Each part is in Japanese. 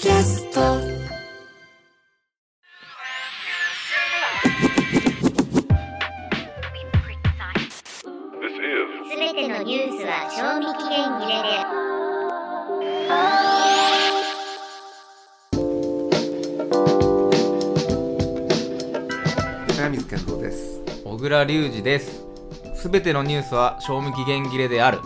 キャスト。すべてのニュースは賞味期限切れで。早水健三です。小倉隆二です。すべてのニュースは賞味期限切れである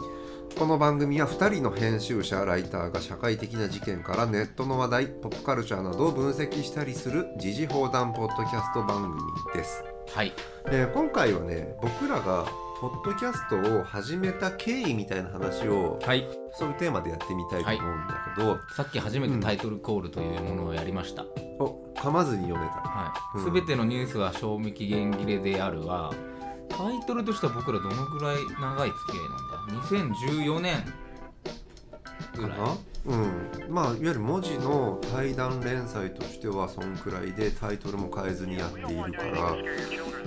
この番組は2人の編集者ライターが社会的な事件からネットの話題ポップカルチャーなどを分析したりする時事放談ポッドキャスト番組です、はい。えー今回はね僕らがポッドキャストを始めた経緯みたいな話をはい。そういうテーマでやってみたいと思うんだけど、さっき初めてタイトルコールというものをやりました、お噛まずに読めた。はい、うん。すべてのニュースは賞味期限切れであるはタイトルとしては僕らどのぐらい長い付き合いなんだ2014年ぐらい。な？うん。まあいわゆる文字の対談連載としてはそんくらいでタイトルも変えずにやっているから。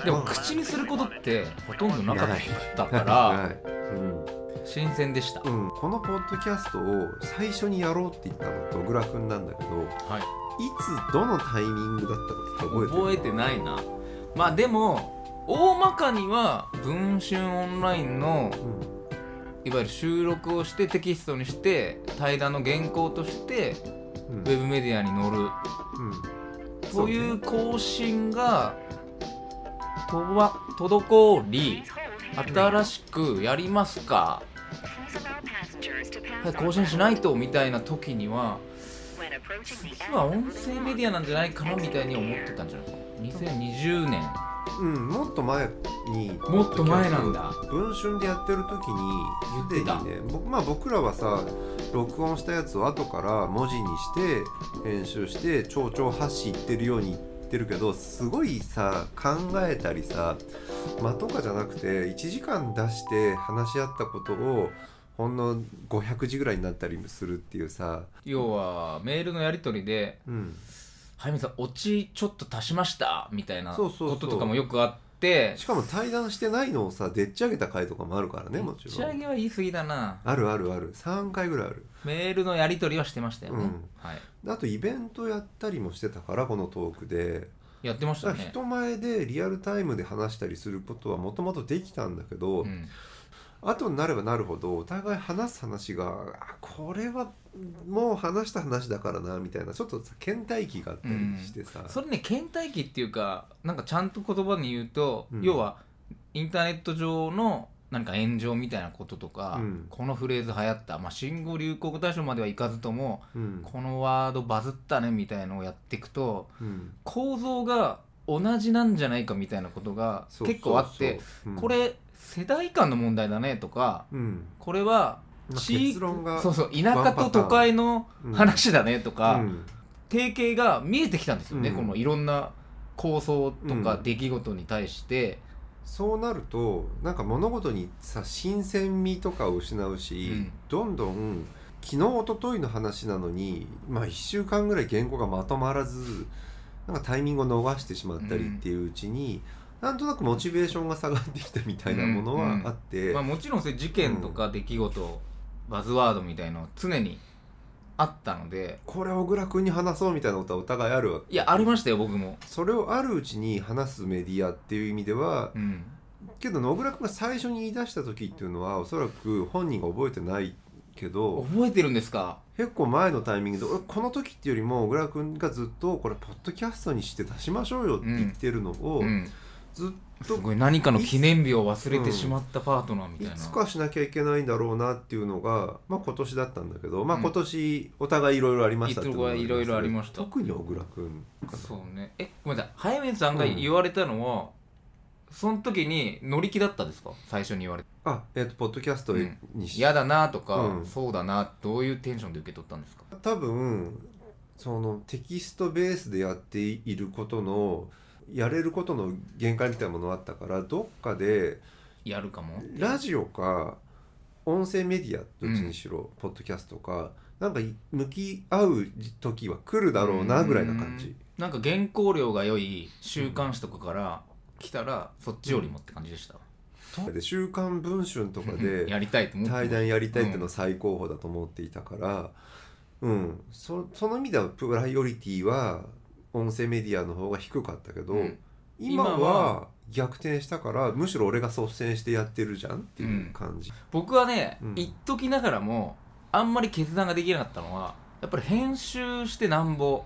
でも口にすることってほとんどなかったかはらいうん。新鮮でした、うん、このポッドキャストを最初にやろうって言ったのと小倉君なんだけどはい。いつどのタイミングだったかって覚えてる？覚えてないな。まあでも大まかには文春オンラインのうんいわゆる収録をしてテキストにして対談の原稿としてうん。ウェブメディアに載る。うん。という更新がとわ滞り新しくやりますかはい更新しないとみたいな時には実は音声メディアなんじゃないかなみたいに思ってたんじゃない？ですか2020年うん、もっと前にもっと前なんだ文春でやってる時に言ってね僕,、まあ、僕らはさ録音したやつを後から文字にして編集して超々発信言ってるように言ってるけどすごいさ考えたりさ間とかじゃなくて1時間出して話し合ったことをほんの500字ぐらいになったりするっていうさ、要はメールのやり取りでうん、「はいみさんオチちょっと足しました」みたいなこととかもよくあって。しかも対談してないのをさでっち上げた回とかもあるからねもち打ち上ろん。げは言い過ぎだな。あるあるある。3回ぐらいある。メールのやり取りはしてましたよね、うん。はい。あとイベントやったりもしてたからこのトークで。やってましたね。人前でリアルタイムで話したりすることはもともとできたんだけど、うん後になればなるほどお互い話す話があこれはもう話した話だからなみたいなちょっとさ倦怠期があったりしてさ、それね倦怠期っていうかなんかちゃんと言葉に言うと、うん。要はインターネット上の何か炎上みたいなこととか、うん。このフレーズ流行った、まあ、新語・流行語大賞まではいかずともうん。このワードバズったねみたいのをやっていくとうん。構造が同じなんじゃないかみたいなことが結構あってこれ世代間の問題だねとかうん。これはまあ地域そうそう田舎と都会の話だねとか、うん定型が見えてきたんですよね、うん。このいろんな構想とかうん。出来事に対して、そうなるとなんか物事にさ新鮮味とかを失うし、うん。どんどん昨日一昨日の話なのに、まあ、1週間ぐらい原稿がまとまらずなんかタイミングを逃してしまったりっていううちに、なんとなくモチベーションが下がってきたみたいなものはあって、まあ、もちろんそういう事件とか出来事、バズワードみたいのは常にあったので。これ小倉君に話そうみたいなことはお互いあるわけ。いやありましたよ僕も、それをあるうちに話すメディアっていう意味ではうん、けど野倉君が最初に言い出した時っていうのはおそらく本人が覚えてないけど覚えてるんですか？結構前のタイミングで俺この時っていうよりも小倉君がずっとこれポッドキャストにして出しましょうよって言ってるのを、うんずっすと何かの記念日を忘れてしまったパートナーみたいな、いつかしなきゃいけないんだろうなっていうのが、まあ、今年だったんだけど、まあ、うん。今年お互いいろいろありました。っていろいろありました。特に小倉君そうね。えごめんなさい。早見さんが言われたのは、その時に乗り気だったですか？最初に言われて。あえっ、とポッドキャストうん。にし、嫌だなとか、うん。そうだなどういうテンションで受け取ったんですか？多分そのテキストベースでやっていることのやれることの限界みたいなものがあったからどっかでやるかも？ラジオか音声メディアどっちにしろ、ポッドキャストかなんか向き合う時は来るだろうなぐらいな感じ。なんか原稿料が良い週刊誌とかから来たらそっちよりもって感じでした、で「週刊文春」とかでやりたいと思対談やりたいっていうのは最高峰だと思っていたからうん。そその意味ではプライオリティは音声メディアの方が低かったけど、うん。今今は。は逆転したからむしろ俺が率先してやってるじゃんっていう感じ、僕はね、うん。言っときながらもあんまり決断ができなかったのはやっぱり編集してなんぼ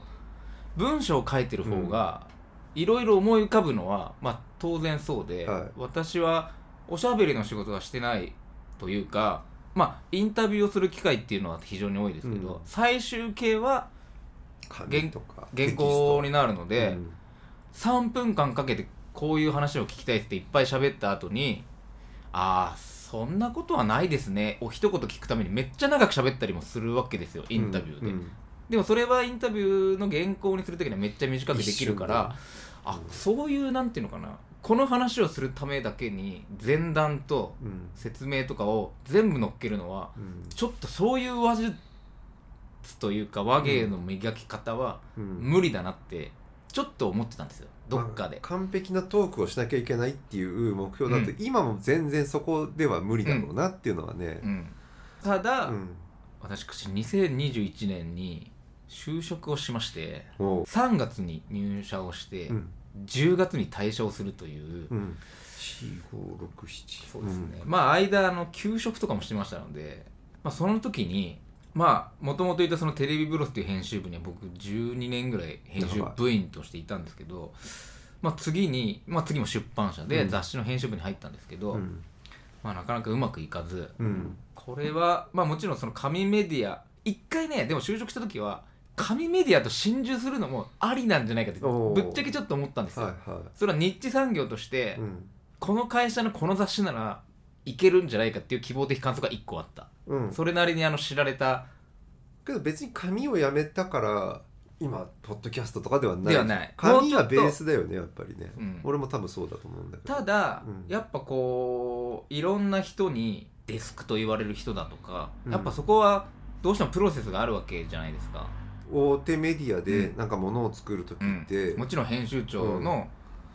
文章を書いてる方がいろいろ思い浮かぶのは、まあ当然そうで、はい。私はおしゃべりの仕事はしてないというかまあインタビューをする機会っていうのは非常に多いですけど、うん。最終形は紙とか原稿になるので、うん。3分間かけてこういう話を聞きたいっていっぱい喋った後にああそんなことはないですね。を一言聞くためにめっちゃ長く喋ったりもするわけですよインタビューで、うん。でもそれはインタビューの原稿にする時にはめっちゃ短くできるからあうんそういうなんていうのかな。この話をするためだけに前段とうん。説明とかを全部乗っけるのはうん。ちょっとそういう話術というか話芸の磨き方はうん。無理だなってちょっと思ってたんですよ。どっかで。まあ、完璧なトークをしなきゃいけないっていう目標だと、うん。今も全然そこでは無理だろうなっていうのはね、うん、ただ、うん。私2021年に就職をしましても3月に入社をして、う、うん。10月に退社をするという、うん、4567そうですね、まあ間あの休職とかもしてましたので、まあ、その時にまあもともといたそのテレビブロスっていう編集部には僕12年ぐらい編集部員としていたんですけど、まあ、次に、まあ、次も出版社でうん。雑誌の編集部に入ったんですけど、うん。まあ、なかなかうまくいかず、うん。これはまあもちろんその紙メディア一回ねでも就職した時は紙メディアと心中するのもありなんじゃないかってぶっちゃけちょっと思ったんですよ、はいはそれはニッチ産業として、いうん。この会社のこの雑誌ならいけるんじゃないかっていう希望的観測が1個あった。うん。それなりにあの知られた。けど別に紙をやめたから今ポッドキャストとかではない。ではない。紙はベースだよねやっぱりね、うん。俺も多分そうだと思うんだけど。ただ、うん。やっぱこういろんな人にデスクと言われる人だとか、うん。やっぱそこはどうしてもプロセスがあるわけじゃないですか、大手メディアでうん。なんかものを作る時って、もちろん編集長の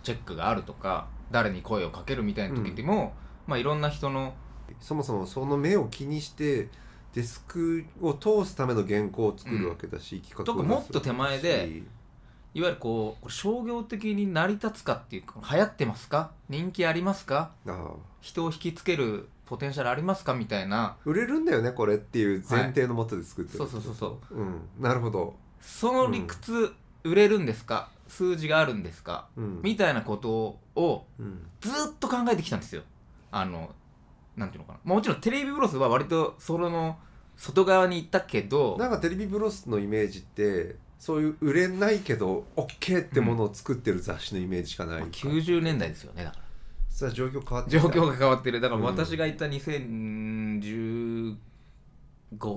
チェックがあるとか、誰に声をかけるみたいな時でも、まあいろんな人のそもそもその目を気にしてデスクを通すための原稿を作るわけだし、企画とかをもっと手前でいわゆるこう商業的に成り立つかっていうか流行ってますか？人気ありますか？人を引きつけるポテンシャルありますか？みたいな。売れるんだよねこれっていう前提のもとで作ってる、そうそうそうそう。うん。なるほど、その理屈、売れるんですか？数字があるんですか？うん。みたいなことをうん。ずっと考えてきたんですよあのなんていうのかな。もちろんテレビブロスは割とそれの外側に行ったけどなんかテレビブロスのイメージってそういう売れないけど OK ってものを作ってる雑誌のイメージしかない、まあ90年代ですよねだから。さあ状況変わって状況が変わってる。だからうん。私がいた2015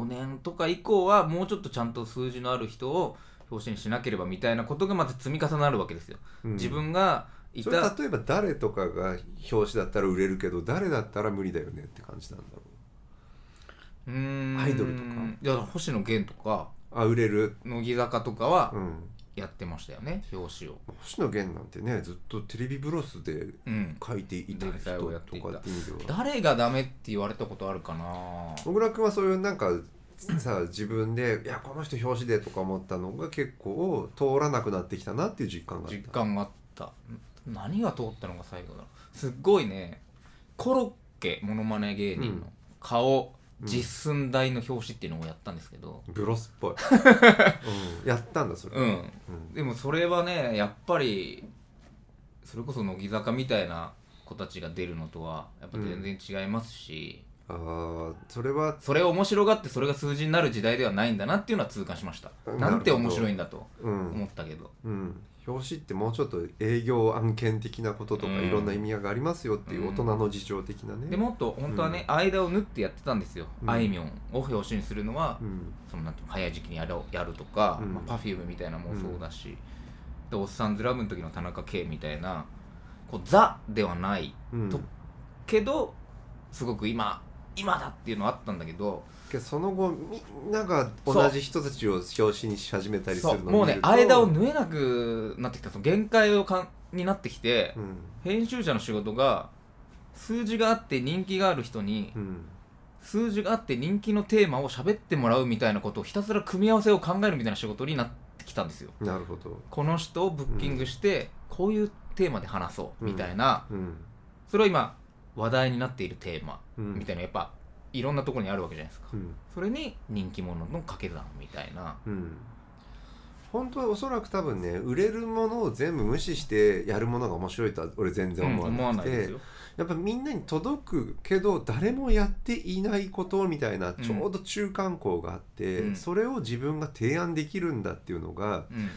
年とか以降はもうちょっとちゃんと数字のある人を表紙にしなければみたいなことがまず積み重なるわけですよ、うん。自分がいた例えば誰とかが表紙だったら売れるけど誰だったら無理だよねって感じなんだろう。ーん。アイドルとか？いや星野源とか。うあ売れる？乃木坂とかはうん。やってましたよね表紙を。星野源なんてねずっとテレビブロスでうん。書いていた人とかって意味では。誰がダメって言われたことあるかな。小倉君はそういうなんかさ自分でいやこの人表紙でとか思ったのが結構通らなくなってきたなっていう実感があった。実感があった。ん何が通ったのが最後だろう。すっごいねコロッケモノマネ芸人うん。の顔、うん。実寸大の表紙っていうのをやったんですけど。ブロスっぽい、うん、やったんだそれ、うん。うん。でもそれはねやっぱりそれこそ乃木坂みたいな子たちが出るのとはやっぱ全然違いますし、ああそれはそれを面白がってそれが数字になる時代ではないんだなっていうのは痛感しました。うんなんて面白いんだとうん、思ったけど。うん、表紙ってもうちょっと営業案件的なこととかうん。いろんな意味合いがありますよっていう大人の事情的なね、でもっと本当はね、間を縫ってやってたんですよ、うん。あいみょんを表紙にするのは、うん。そのなんて早い時期にやるやるとか、うん。まあ、Perfume みたいなのもそうだし、でおっさんずラブの時の田中圭みたいなこうザではないうん。とけどすごく今今だっていうのはあったんだけどその後みんなが同じ人たちを表紙にし始めたりするのをもうね間を縫えなくなってきたその限界をかんになってきて、うん。編集者の仕事が数字があって人気がある人にうん。数字があって人気のテーマを喋ってもらうみたいなことをひたすら組み合わせを考えるみたいな仕事になってきたんですよ。なるほど。この人をブッキングして、こういうテーマで話そうみたいな、うん。それは今話題になっているテーマうん。みたいなやっぱいろんなところにあるわけじゃないですか、うん。それに人気者の掛け算みたいな。うん。本当はおそらく多分ね売れるものを全部無視してやるものが面白いとは俺全然思わなくて、ないですよ。やっぱみんなに届くけど誰もやっていないことみたいなちょうど中間校があって、うん。それを自分が提案できるんだっていうのがうん。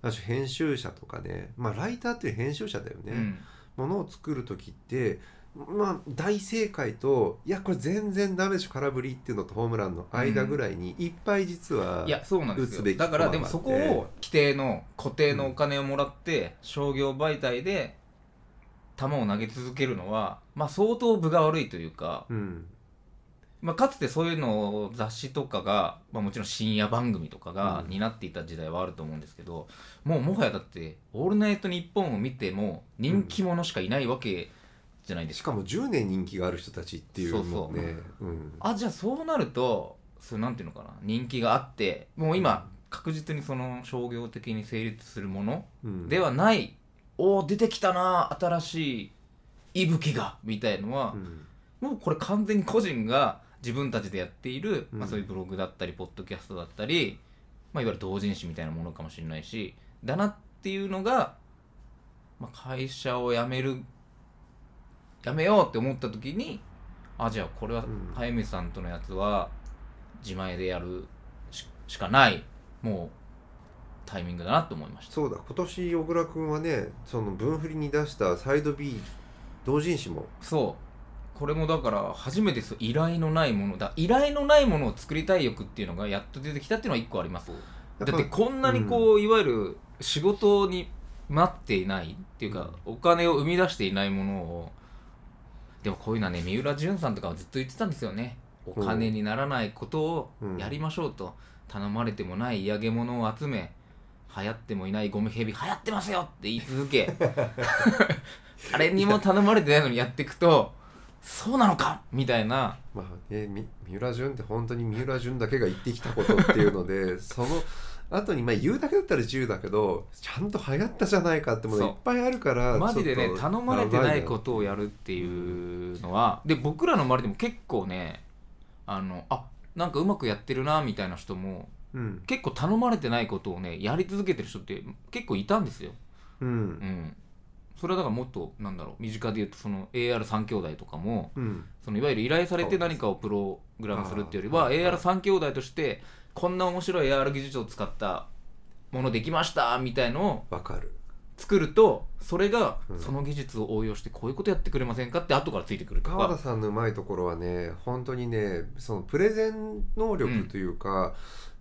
私編集者とかねまあライターっていう編集者だよね、うん。ものを作る時ってまあ大正解といやこれ全然ダメでしょ空振りっていうのとホームランの間ぐらいにいっぱい実はいやそうなんですよ。打つべきだからでもそこを規定の固定のお金をもらって商業媒体で球を投げ続けるのはまあ相当分が悪いというか、うん。まあ、かつてそういうのを雑誌とかが、まあ、もちろん深夜番組とかがうん。担っていた時代はあると思うんですけど、もうもはやだって「オールナイトニッポン」を見ても人気者しかいないわけじゃないですか。しかも10年人気がある人たちっていうそうそう。もねうん。あじゃあそうなるとそれなんていうのかな。人気があってもう今確実にその商業的に成立するものうん。ではない、おお出てきたな新しい息吹がみたいのはう、ん。もうこれ完全に個人が自分たちでやっている、まあ、うんそういうブログだったりポッドキャストだったり、まあ、いわゆる同人誌みたいなものかもしれないしだなっていうのが、まあ、会社を辞める辞めようって思った時にあじゃあこれはうん。早水さんとのやつは自前でやるししかない。もうタイミングだなと思いました。そうだ。今年小倉君はねその分振りに出したサイド B 同人誌も。そう。これもだから初めてそう依頼のないものだ依頼のないものを作りたい欲っていうのがやっと出てきたっていうのは一個あります。だってこんなにこう、いわゆる仕事に待っていないっていうか、お金を生み出していないものをでもこういうのはね三浦淳さんとかはずっと言ってたんですよね。お金にならないことをやりましょうと、頼まれてもない嫌げ物を集め流行ってもいないゴムヘビ流行ってますよって言い続け。誰にも頼まれてないのにやっていくとそうなのかみたいな。まあねみ三浦淳って本当に三浦淳だけが言ってきたことっていうのでその後にまあ言うだけだったら自由だけどちゃんと流行ったじゃないかってものいっぱいあるからマジでね頼まれてないことをやるっていうのはで僕らの周りでも結構ねあのあなんかうまくやってるなみたいな人もうん。結構頼まれてないことをねやり続けてる人って結構いたんですよ。ううん。ん、それはだからもっとなんだろう身近で言うとその AR3 兄弟とかもうん。そのいわゆる依頼されて何かをプログラムするっていうよりはあー AR3 兄弟としてこんな面白い AR 技術を使ったものできましたみたいのをわかる。作るとそれがうん。その技術を応用してこういうことやってくれませんかって後からついてくるとか。川田さんのうまいところはね本当にねそのプレゼン能力というか、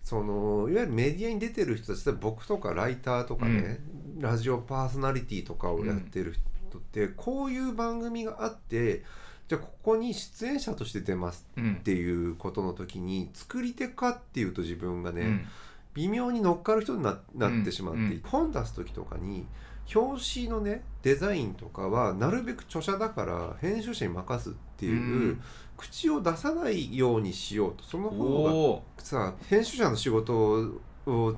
そのいわゆるメディアに出てる人たちで僕とかライターとかね、ラジオパーソナリティとかをやってる人って、こういう番組があってじゃあここに出演者として出ますうん。っていうことの時に作り手かっていうと自分がね、うん。微妙に乗っかる人にななってしまって、うん。本出す時とかに表紙のねデザインとかはなるべく著者だから編集者に任すっていう、うん。口を出さないようにしようと。その方がさ編集者の仕事を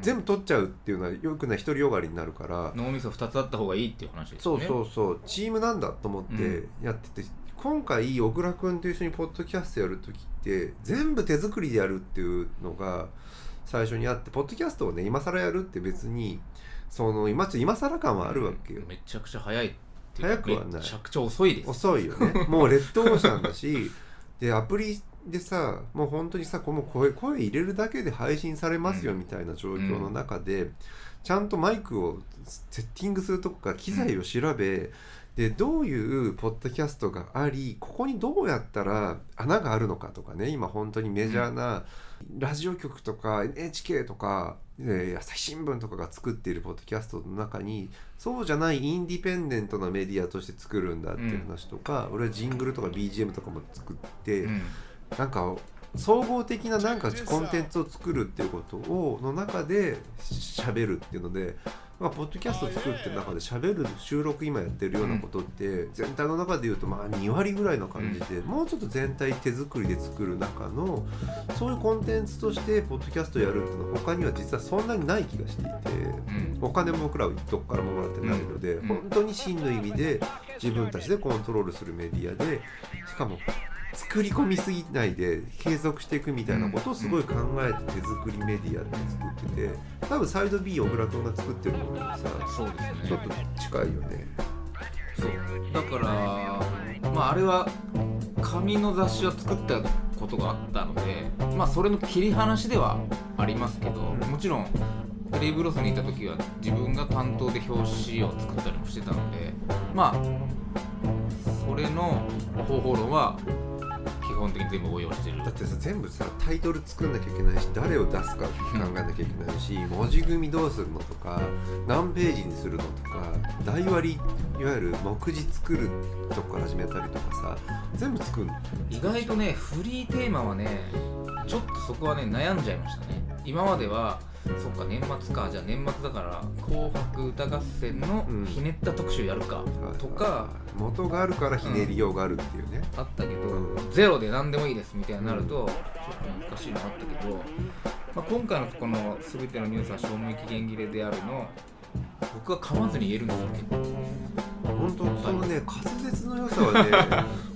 全部取っちゃうっていうのはよくない独りよがりになるから、脳みそ2つあった方がいいっていう話ですよね。そうそうそう。チームなんだと思ってやってて、今回小倉君と一緒にポッドキャストやる時って全部手作りでやるっていうのが最初にあってポッドキャストをね今更やるって別にその今今更感はあるわけよ、めちゃくちゃ早いっていう早くはない。めちゃくちゃ遅いです。遅いよね。もうレッドオーシャンだしでアプリでさもう本当にさこの声声入れるだけで配信されますようん。みたいな状況の中で、ちゃんとマイクをセッティングするとこから機材を調べ、でどういうポッドキャストがありここにどうやったら穴があるのかとかね今本当にメジャーなラジオ局とか NHK とか、えー朝日新聞とかが作っているポッドキャストの中にそうじゃないインディペンデントなメディアとして作るんだっていう話とか、俺はジングルとか BGM とかも作って、うん。なんか総合的ななんかコンテンツを作るっていうことをの中で喋るっていうのでまあ、ポッドキャスト作ってる中で喋る収録今やってるようなことって全体の中でいうとまあ2割ぐらいの感じで、もうちょっと全体手作りで作る中のそういうコンテンツとしてポッドキャストやるっていうのは他には実はそんなにない気がしていてうん。お金も僕らはどこからももらってないので、うん。本当に真の意味で自分たちでコントロールするメディアでしかも作り込みすぎないで継続していくみたいなことをすごい考えて手作りメディアって作ってて多分サイド B 小倉君が作ってるものにさそうですね。ちょっと近いよね。そう。だからまああれは紙の雑誌を作ったことがあったのでまあそれの切り離しではありますけどもちろんテレビブロスにいた時は自分が担当で表紙を作ったりもしてたのでまあそれの方法論は基本的に全部応用してる。だってさ全部さタイトル作んなきゃいけないし誰を出すか考えなきゃいけないし、文字組みどうするのとか何ページにするのとか台割りいわゆる目次作るとこから始めたりとかさ全部作るの。意外とねフリーテーマはねちょっとそこはね悩んじゃいましたね。今まではそっか年末か。じゃあ年末だから「紅白歌合戦」のうん。ひねった特集やるか。とか元があるからひねりようがあるっていうね、あったけど、うん。ゼロで何でもいいですみたいになるとちょっと難しいのあったけど、まあ、今回のこの「全てのニュースは賞味期限切れであるの」僕は噛まずに言えるんですよ。結構本当そのね滑舌の良さはね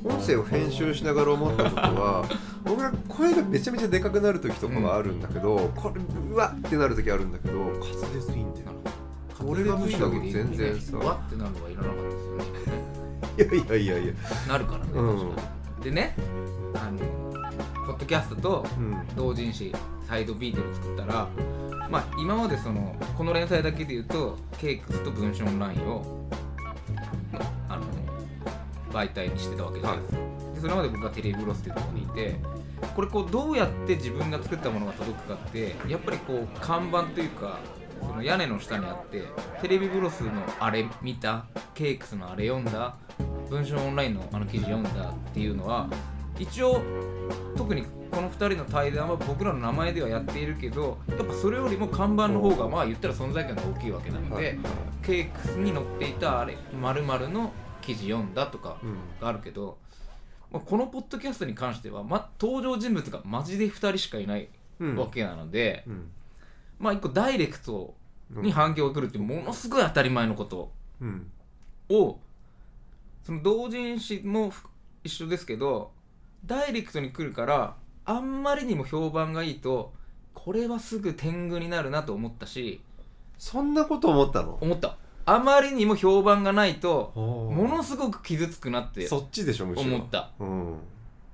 音声を編集しながら思ったことは僕は声がめちゃめちゃでかくなる時とかはあるんだけど、これうわってなる時あるんだけど滑舌いいんだよ俺がむしろ全然さ。わってなるのはいらなかったですよね。いやいやいやいや。なるからね、うん。確かにでねあのポッドキャストとうん。同人誌サイド B で作ったらまあ今までそのこの連載だけで言うとケークスと文春オンラインをあの媒体にしてたわけじゃないですか、でそれまで僕はテレビブロスっていうところにいてこれこうどうやって自分が作ったものが届くかってやっぱりこう看板というかその屋根の下にあってテレビブロスのあれ見たケークスのあれ読んだ文春オンラインのあの記事読んだっていうのは一応特にこの2人の対談は僕らの名前ではやっているけどやっぱそれよりも看板の方がまあ言ったら存在感が大きいわけなので、はいはいケークスに載っていたあれ〇〇の記事読んだとかうんがあるけど、まあ、このポッドキャストに関しては、ま、登場人物がマジで2人しかいないうんわけなので、うん。まあ一個ダイレクトに反響が来るってものすごい当たり前のこと。うん。をその同人誌もふ一緒ですけどダイレクトに来るからあんまりにも評判がいいとこれはすぐ天狗になるなと思ったしそんなこと思ったの？思った。あまりにも評判がないともものすごく傷つくなってそっちでしょむしろ。思った。うん。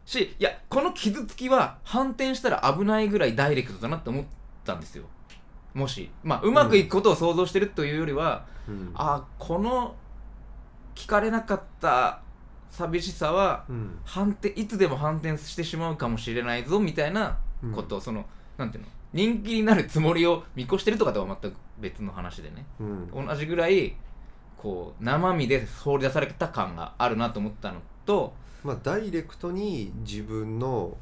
しいやこの傷つきは反転したら危ないぐらいダイレクトだなって思ったんですよ。もし。まあうまくいくことを想像してるというよりは、うん。あこの聞かれなかった寂しさはうん。反転いつでも反転してしまうかもしれないぞみたいなこと、そのなんていうの？人気になるつもりを見越してるとかとは全く別の話でね。うん。同じぐらいこう生身で放り出された感があるなと思ったのとまあダイレクトに自分の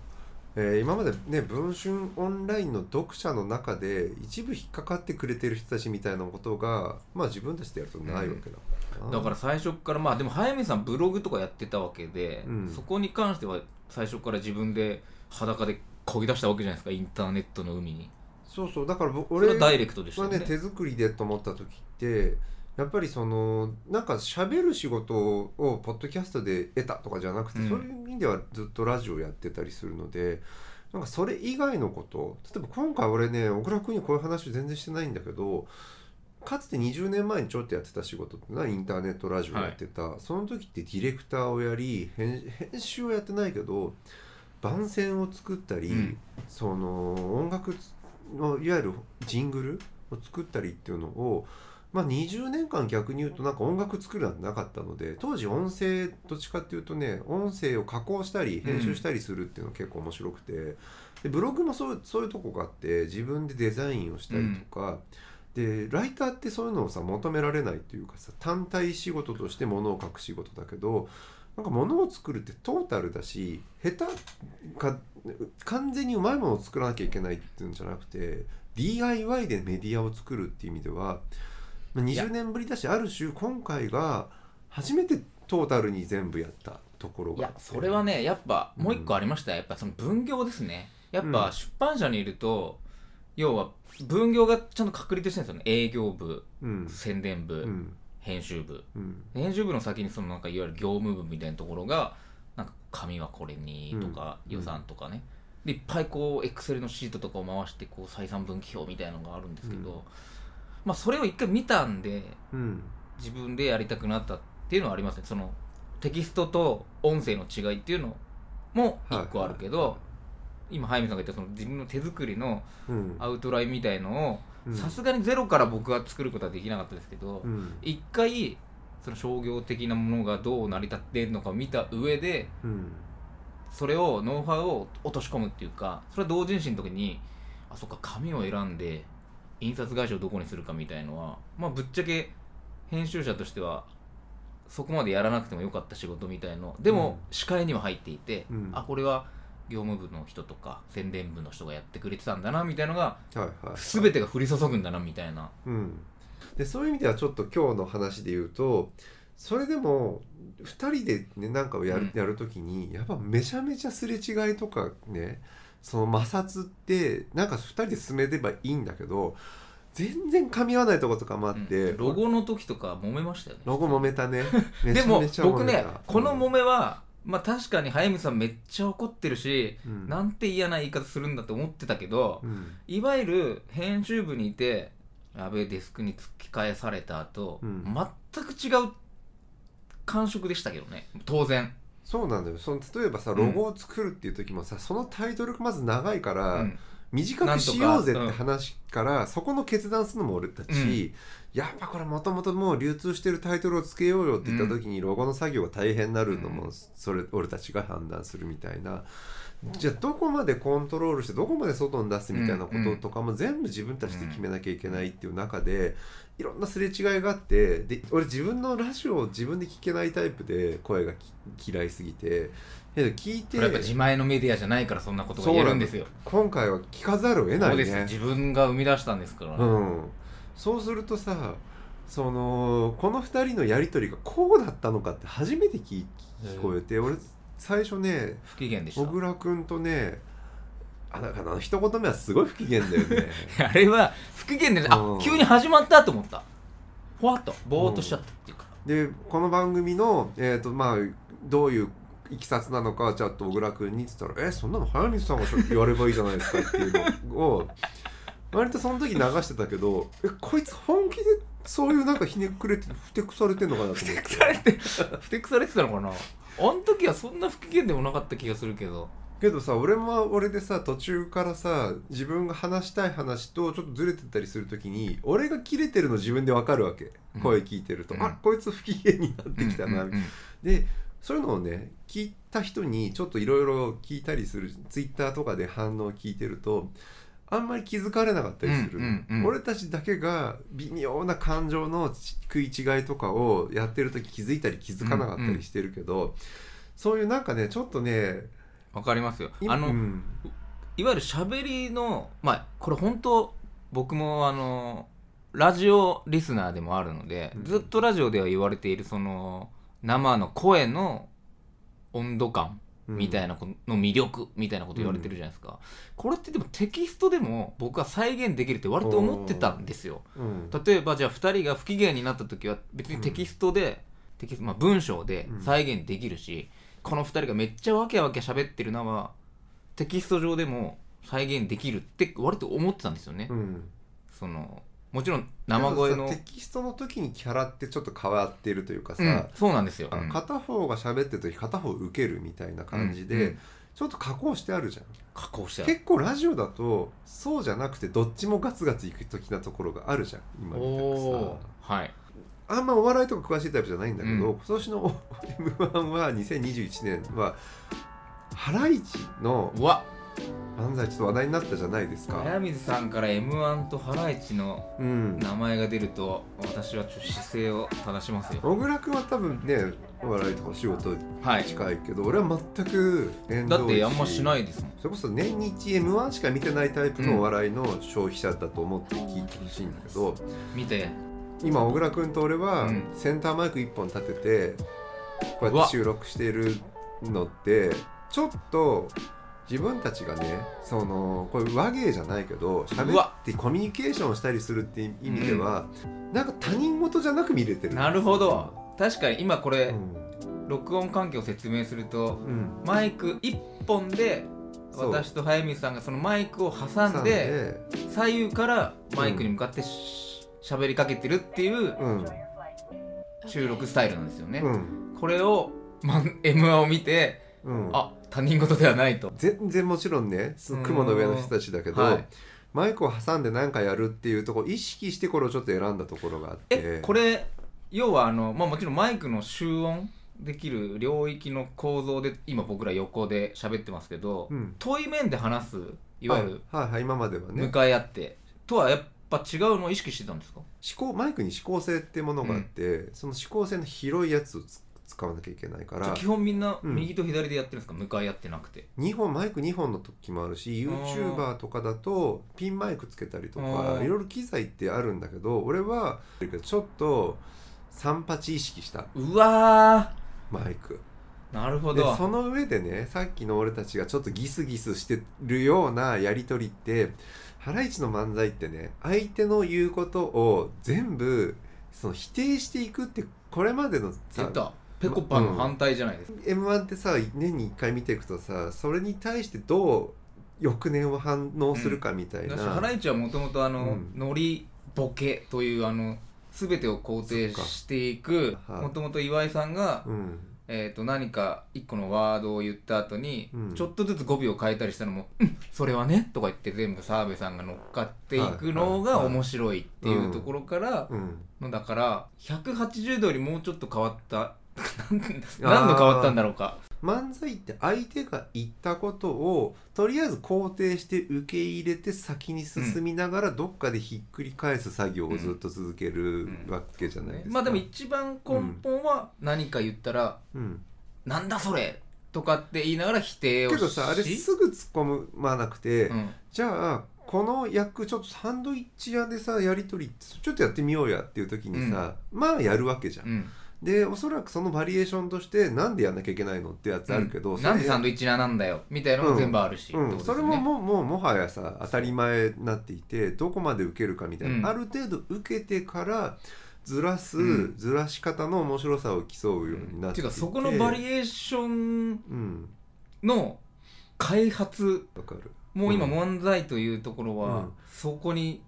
えー今までね文春オンラインの読者の中で一部引っかかってくれてる人たちみたいなことがまあ自分たちでやるとないわけだから。なだから最初からまあでも早見さんブログとかやってたわけで、うん。そこに関しては最初から自分で裸で漕ぎ出したわけじゃないですかインターネットの海に。そうそう。だから俺はダイレクトでしたはよね。ね手作りでと思った時ってやっぱりそのなんか喋る仕事をポッドキャストで得たとかじゃなくて、うん。そういう意味ではずっとラジオやってたりするのでなんかそれ以外のこと例えば今回俺ね小倉君にこういう話全然してないんだけどかつて20年前にちょっとやってた仕事ってのはインターネットラジオやってた、その時ってディレクターをやり編編集をやってないけど番宣を作ったり、うん。その音楽のいわゆるジングルを作ったりっていうのを、まあ、20年間逆に言うとなんか音楽作るなんてなかったので当時音声どっちかっていうとね音声を加工したり編集したりするっていうのが結構面白くて、でブログもそうそういうとこがあって自分でデザインをしたりとか、でライターってそういうのをさ求められないっていうかさ単体仕事として物を書く仕事だけどなんか物を作るってトータルだし下手か完全にうまいものを作らなきゃいけないっていうんじゃなくて DIY でメディアを作るっていう意味ではまあいや。20年ぶりだしある種今回が初めてトータルに全部やったところいやがあってそれはねやっぱもう一個ありました。よやっぱその分業ですね。やっぱうん。出版社にいると、要は分業がちゃんと確立してるんですよね。営業部うん。宣伝部、うん。編集部。うん。編集部の先にそのなんかいわゆる業務部みたいなところがなんか紙はこれにとか、うん。予算とかね。でいっぱいこうエクセルのシートとかを回してこう採算分岐表みたいなのがあるんですけど、うんまあそれを一回見たんでうん。自分でやりたくなったっていうのはありますね。そのテキストと音声の違いっていうのも一個あるけど、はい今ハイミさんが言ったその自分の手作りのうん。アウトラインみたいのうん。をさすがにゼロから僕は作ることはできなかったですけど、うん。一回その商業的なものがどう成り立っているのかを見た上でうん。それをノウハウを落とし込むっていうかそれは同人誌の時にあそっか紙を選んで印刷会社をどこにするかみたいのはまあぶっちゃけ編集者としてはそこまでやらなくてもよかった仕事みたいの。でも視界には入っていて、うん。あこれは業務部の人とか宣伝部の人がやってくれてたんだなみたいのがはいはい全てが降り注ぐんだなみたいな。うん、でそういう意味ではちょっと今日の話で言うとそれでも2人でねなんかをやる,、うん。やる時にやっぱめちゃめちゃすれ違いとかねその摩擦ってなんか2人で進めればいいんだけど全然噛み合わないとことかもあって、うん。ロゴの時とか揉めましたよね。ロゴ揉めたね。めでも僕ねこの揉め、めは、まあ確かに早見さんめっちゃ怒ってるし、うん。なんて嫌な言い方するんだと思ってたけど、うん。いわゆる編集部にいてやべえデスクに突き返された後、うん。全く違う感触でしたけどね。当然、そうなんだよ。その例えばさロゴを作るっていう時もさ、そのタイトルがまず長いから、うん。短くしようぜって話から、そこの決断するのも俺たち、やっぱこれもともともう流通してるタイトルをつけようよって言った時にロゴの作業が大変になるのもうん。それ俺たちが判断するみたいな。じゃあどこまでコントロールしてどこまで外に出すみたいなこととかも全部自分たちで決めなきゃいけないっていう中でいろんなすれ違いがあってで俺自分のラジオを自分で聞けないタイプで声がき嫌いすぎて。聞いてやっぱ自前のメディアじゃないからそんなことが言えるんですよ。今回は聞かざるを得なそういね。です自分が生み出したんですから、うん、そうするとさそのこの2人のやり取りがこうだったのかって初めて聞聞こえて、俺最初ね不機嫌でした。小倉君とねあだからあの一言目はすごい不機嫌だよね。あれは不機嫌で、うん。あ急に始まったと思った。ふわっとぼーっとしちゃったっていうか、でこの番組の、えーとまあ、どういういきさつなのかはちょっと小倉君に言ってたら「えそんなの早水さんが言わればいいじゃないですか」っていうのを 割とその時流してたけどえこいつ本気でそういうなんかひねくれてふてくされてんのかなと思って。ふてくされてふてくされてたのかな。あの時はそんな不機嫌でもなかった気がするけどけどさ俺も俺でさ途中からさ自分が話したい話とちょっとずれてたりする時に俺が切れてるの自分でわかるわけ。うん。声聞いてると、うん。あこいつ不機嫌になってきたな、うんうんうん。でそういうのをね聞いた人にちょっといろいろ聞いたりするツイッターとかで反応を聞いてるとあんまり気づかれなかったりする、うんうんうん。俺たちだけが微妙な感情の食い違いとかをやってる時気づいたり気づかなかったりしてるけど、そういうなんかねちょっとねわかりますよ。今あの、うん。いわゆる喋りのまあこれ本当僕もあのラジオリスナーでもあるので、うん。ずっとラジオでは言われているその生の声の温度感みたいなことの魅力みたいなこと言われてるじゃないですか、これってでもテキストでも僕は再現できるって割と思ってたんですよ。うん例えばじゃあ2人が不機嫌になった時は別にテキストで、テキストまあ、文章で再現できるし、この2人がめっちゃわけわけ喋ってるのはテキスト上でも再現できるって割と思ってたんですよね、うん。そのもちろん生声のテキストの時にキャラってちょっと変わってるというかさ、うん、そうなんですよ、あうん。片方が喋ってる時片方受けるみたいな感じで、ちょっと加工してあるじゃん。加工してある。結構ラジオだとそうじゃなくてどっちもガツガツいく時なところがあるじゃん今みたいおなーはい。さあんまお笑いとか詳しいタイプじゃないんだけど、うん。今年の m 1は2021年はハライチの漫才ちょっと話題になったじゃないですか、早水さんから m 1とハライチのうん、名前が出ると私はちょっと姿勢を正しますよ。小倉君は多分ねお笑いとか仕事はい。近いけど、俺は全くだってあんましないですもん。それこそ年日 m 1しか見てないタイプのお笑いの消費者だと思って聞いてほしいんだけど、見て今小倉君と俺はうん。センターマイク1本立ててこうやって収録しているのってちょっと自分たちがねそのこれ和芸じゃないけどう喋わってコミュニケーションをしたりするっていう意味では、なんか他人事じゃなく見れてるなるほど。確かに今これ、うん。録音環境を説明するとうん。マイク1本でそう。私と早見さんがそのマイクを挟挟んで。左右からマイクに向かってし喋りかけてるっていううん。収録スタイルなんですよね、うん。これを、ま、M1 を見てうん。あ他人事ではないと。全然もちろんね雲の上の人たちだけど、はい。マイクを挟んで何かやるっていうところ意識してこれをちょっと選んだところがあって。えこれ要はあの、まあ、もちろんマイクの集音できる領域の構造で今僕ら横で喋ってますけど、うん。遠い面で話すいわゆるあはい。はい。今まではね。向かい合って、とはやっぱ違うのを意識してたんですか？指向マイクに指向性ってものがあって、その指向性の広いやつをつ使わなきゃいけないから基本みんなうん。右と左でやってるんですか、向かい合ってなくて。2本マイク2本の時もあるしー。YouTuber とかだとピンマイクつけたりとあかー。いろいろ機材ってあるんだけど俺はちょっと38意識した。うわマイク。ーなるほでどその上でねさっきの俺たちがちょっとギスギスしてるようなやり取りってハライチの漫才ってね相手の言うことを全部その否定していくってこれまでの出さた。ペコパの反対じゃないですか、m 1ってさ年に1回見ていくとさそれに対してどう翌年を反応するかみたいな、ハライチはもともとあの、うん。ノリボケというあの全てを肯定していくもともと岩井さんが、うんえー、と何か一個のワードを言った後に、うん。ちょっとずつ語尾を変えたりしたのも「うんそれはね」とか言って全部澤部さんが乗っかっていくのが面白いっていうところからだから180度よりもうちょっと変わった何度変わったんだろうか。漫才って相手が言ったことをとりあえず肯定して受け入れて先に進みながらどっかでひっくり返す作業をずっと続けるうんわけじゃないですか。まあでも一番根本は何か言ったらうん、「なんだそれ!」とかって言いながら否定をしけどさあれすぐ突っ込まなくて、うん。じゃあこの役ちょっとサンドイッチ屋でさやり取りちょっとやってみようやっていう時にさ、まあやるわけじゃん。うんでおそらくそのバリエーションとしてなんでやんなきゃいけないのってやつあるけど、うん。なんでサンドイッチ屋なんだよみたいなのも全部あるし、うん、ってことですよね。それももうもうもはやさ当たり前になっていてどこまで受けるかみたいな、うん。ある程度受けてからずらす、うん。ずらし方の面白さを競うようになっていて、ていうかそこのバリエーションうん。の開発わかる。もう今うん。漫才というところはうん。そこに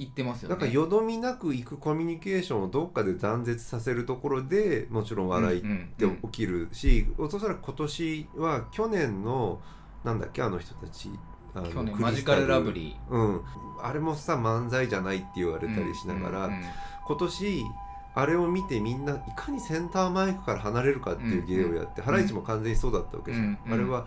行ってますよね。だからよどみなくいくコミュニケーションをどっかで断絶させるところでもちろん笑いっうんて起きるし、おそらく今年は去年のなんだっけあの人たちあのマジカルラブリうん。あれもさ漫才じゃないって言われーたりしながら、うんうん今年あれを見てみんないかにセンターマイクから離れるかっていう芸をやって、うんハライチも完全にそうだったわけじゃん、うんうん。あれは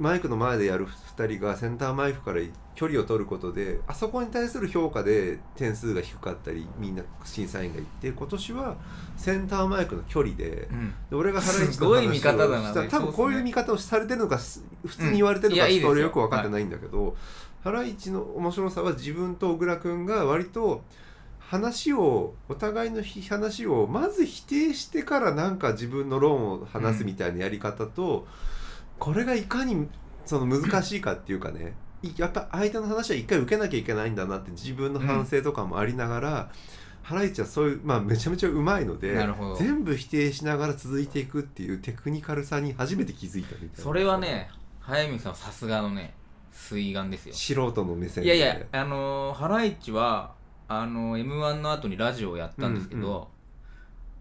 マイクの前でやる2人がセンターマイクから距離を取ることであそこに対する評価で点数が低かったりみんな審査員が言って今年はセンターマイクの距離でうん。で俺がハライチすごい見方だなしたら多分こういう見方をされてるのかす普通に言われてるのかちょっと俺よく分かってないんだけど、ハライチの面白さは自分と小倉君が割と話をお互いのひ話をまず否定してからなんか自分の論を話すみたいなやり方と、これがいかにその難しいかっていうかねいやっぱ相手の話は一回受けなきゃいけないんだなって自分の反省とかもありながら、ハライチはそういう、まあ、めちゃめちゃうまいので全部否定しながら続いていくっていうテクニカルさに初めて気づいたみたいな。それはね早見さんさすがのね水眼ですよ。素人の目線で。いやいやあのーハライチはあの m 1の後にラジオをやったんですけど、うんうん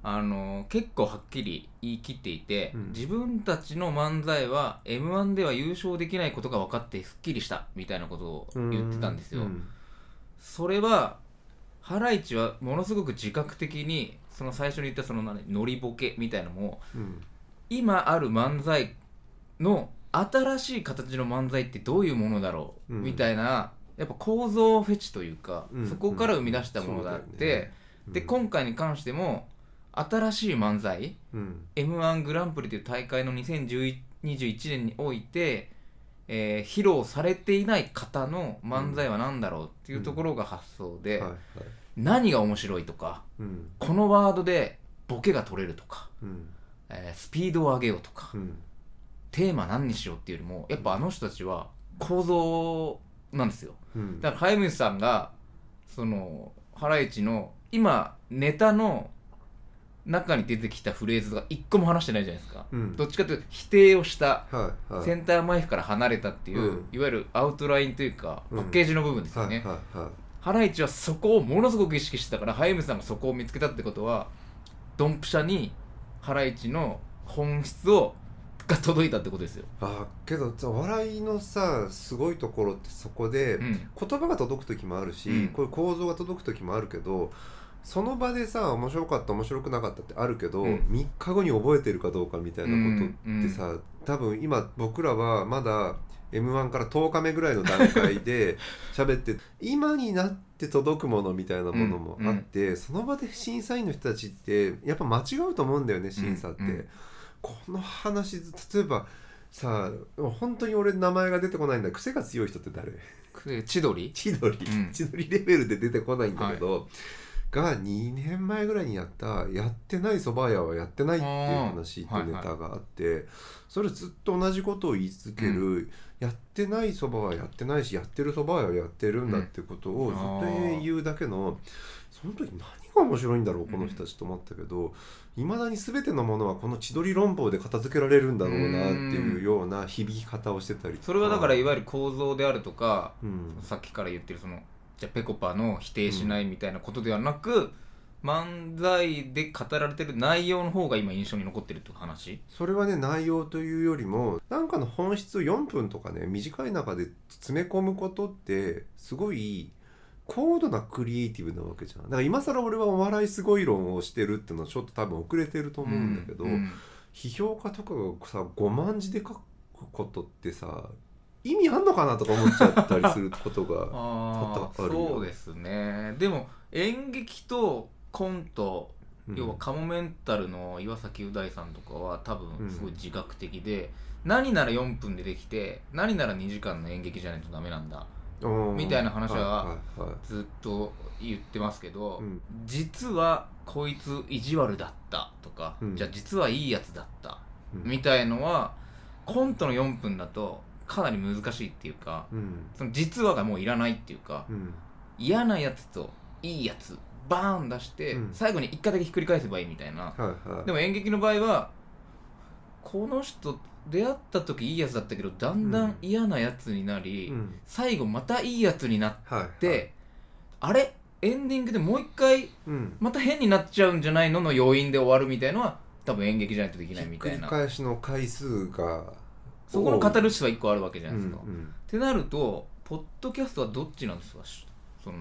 あのー結構はっきり言い切っていて、うん。自分たちの漫才は m 1では優勝できないことが分かってすっきりしたみたいなことを言ってたんですよ、うん。それはハライチはものすごく自覚的にその最初に言ったその何ノリボケみたいなのもうん。今ある漫才の新しい形の漫才ってどういうものだろう、うん。みたいなやっぱ構造フェチというか、うん。そこから生み出したものがあって、で今回に関しても新しい漫才うん。m 1グランプリという大会の2021年において、えー披露されていない方の漫才は何だろうっていうところが発想で、何が面白いとかうん。このワードでボケが取れるとか、うん。えースピードを上げようとか、うん。テーマ何にしようっていうよりもやっぱあの人たちは構造なんですよ。うん。だからハイムスさんがそのハライチの今ネタの中に出てきたフレーズが一個も話してないじゃないですか、うん。どっちかというと否定をしたはいはい。センターマイクから離れたっていう、うん。いわゆるアウトラインというかうん。パッケージの部分ですよね、はいはいはい。ハライチはそこをものすごく意識してたからハイムさんがそこを見つけたってことはドンピシャにハライチの本質をが届いたってことですよ、あけどさ笑いのさすごいところってそこで、うん。言葉が届く時もあるし、うん。こういう構造が届く時もあるけどその場でさ面白かった面白くなかったってあるけど、うん。3日後に覚えてるかどうかみたいなことってさ、多分今僕らはまだ m 1から10日目ぐらいの段階で 喋って今になって届くものみたいなものもあって、その場で審査員の人たちってやっぱ間違うと思うんだよね審査って。うんうんこの話例えばさ本当に俺名前が出てこないんだ。癖が強い人って誰？で千鳥？千鳥、うん。千鳥レベルで出てこないんだけど、が2年前ぐらいにやった「やってないそば屋はやってない」っていう話とネタがあって、それずっと同じことを言い続ける、やってないそばはやってないしやってるそば屋はやってるんだってことをずっと言うだけの、その時何が面白いんだろうこの人たちと思ったけどいま、未だに全てのものはこの千鳥論法で片付けられるんだろうなっていうような響き方をしてたりそれはだからいわゆる構造であるとかうん。さっきから言ってるそのじゃあぺこぱの否定しないみたいなことではなく、漫才で語られてる内容の方が今印象に残ってるって話？それはね内容というよりもなんかの本質を4分とかね短い中で詰め込むことってすごい高度なクリエイティブなわけじゃん。だから今更俺はお笑いすごい論をしてるっていうのはちょっと多分遅れてると思うんだけど、うん。批評家とかがさ5万字で書くことってさ意味あんのかなとか思っちゃったりすることが 多々あるよ。そうですね。でも演劇とコント、うん。要はカモメンタルの岩崎う大さんとかは多分すごい自覚的で、何なら4分でできて何なら2時間の演劇じゃないとダメなんだうんみたいな話はずっと言ってますけど、うん。実はこいつ意地悪だったとか、うん。じゃあ実はいいやつだったうん。みたいのはコントの4分だとかなり難しいっていうかうん。その実話がもういらないっていうか、うん。嫌なやつといいやつバーン出して、うん。最後に一回だけひっくり返せばいいみたいな、はいはい。でも演劇の場合はこの人出会った時いいやつだったけどだんだん嫌なやつになり、うん。最後またいいやつになっはいはい。て、あれ？エンディングでもう一回うん。また変になっちゃうんじゃないの？の要因で終わるみたいのは多分演劇じゃないとできないみたいな。返しの回数がそこのカタルシススは1個あるわけじゃないですか。うんうん。ってなるとポッドキャストはどっちなんですか？しその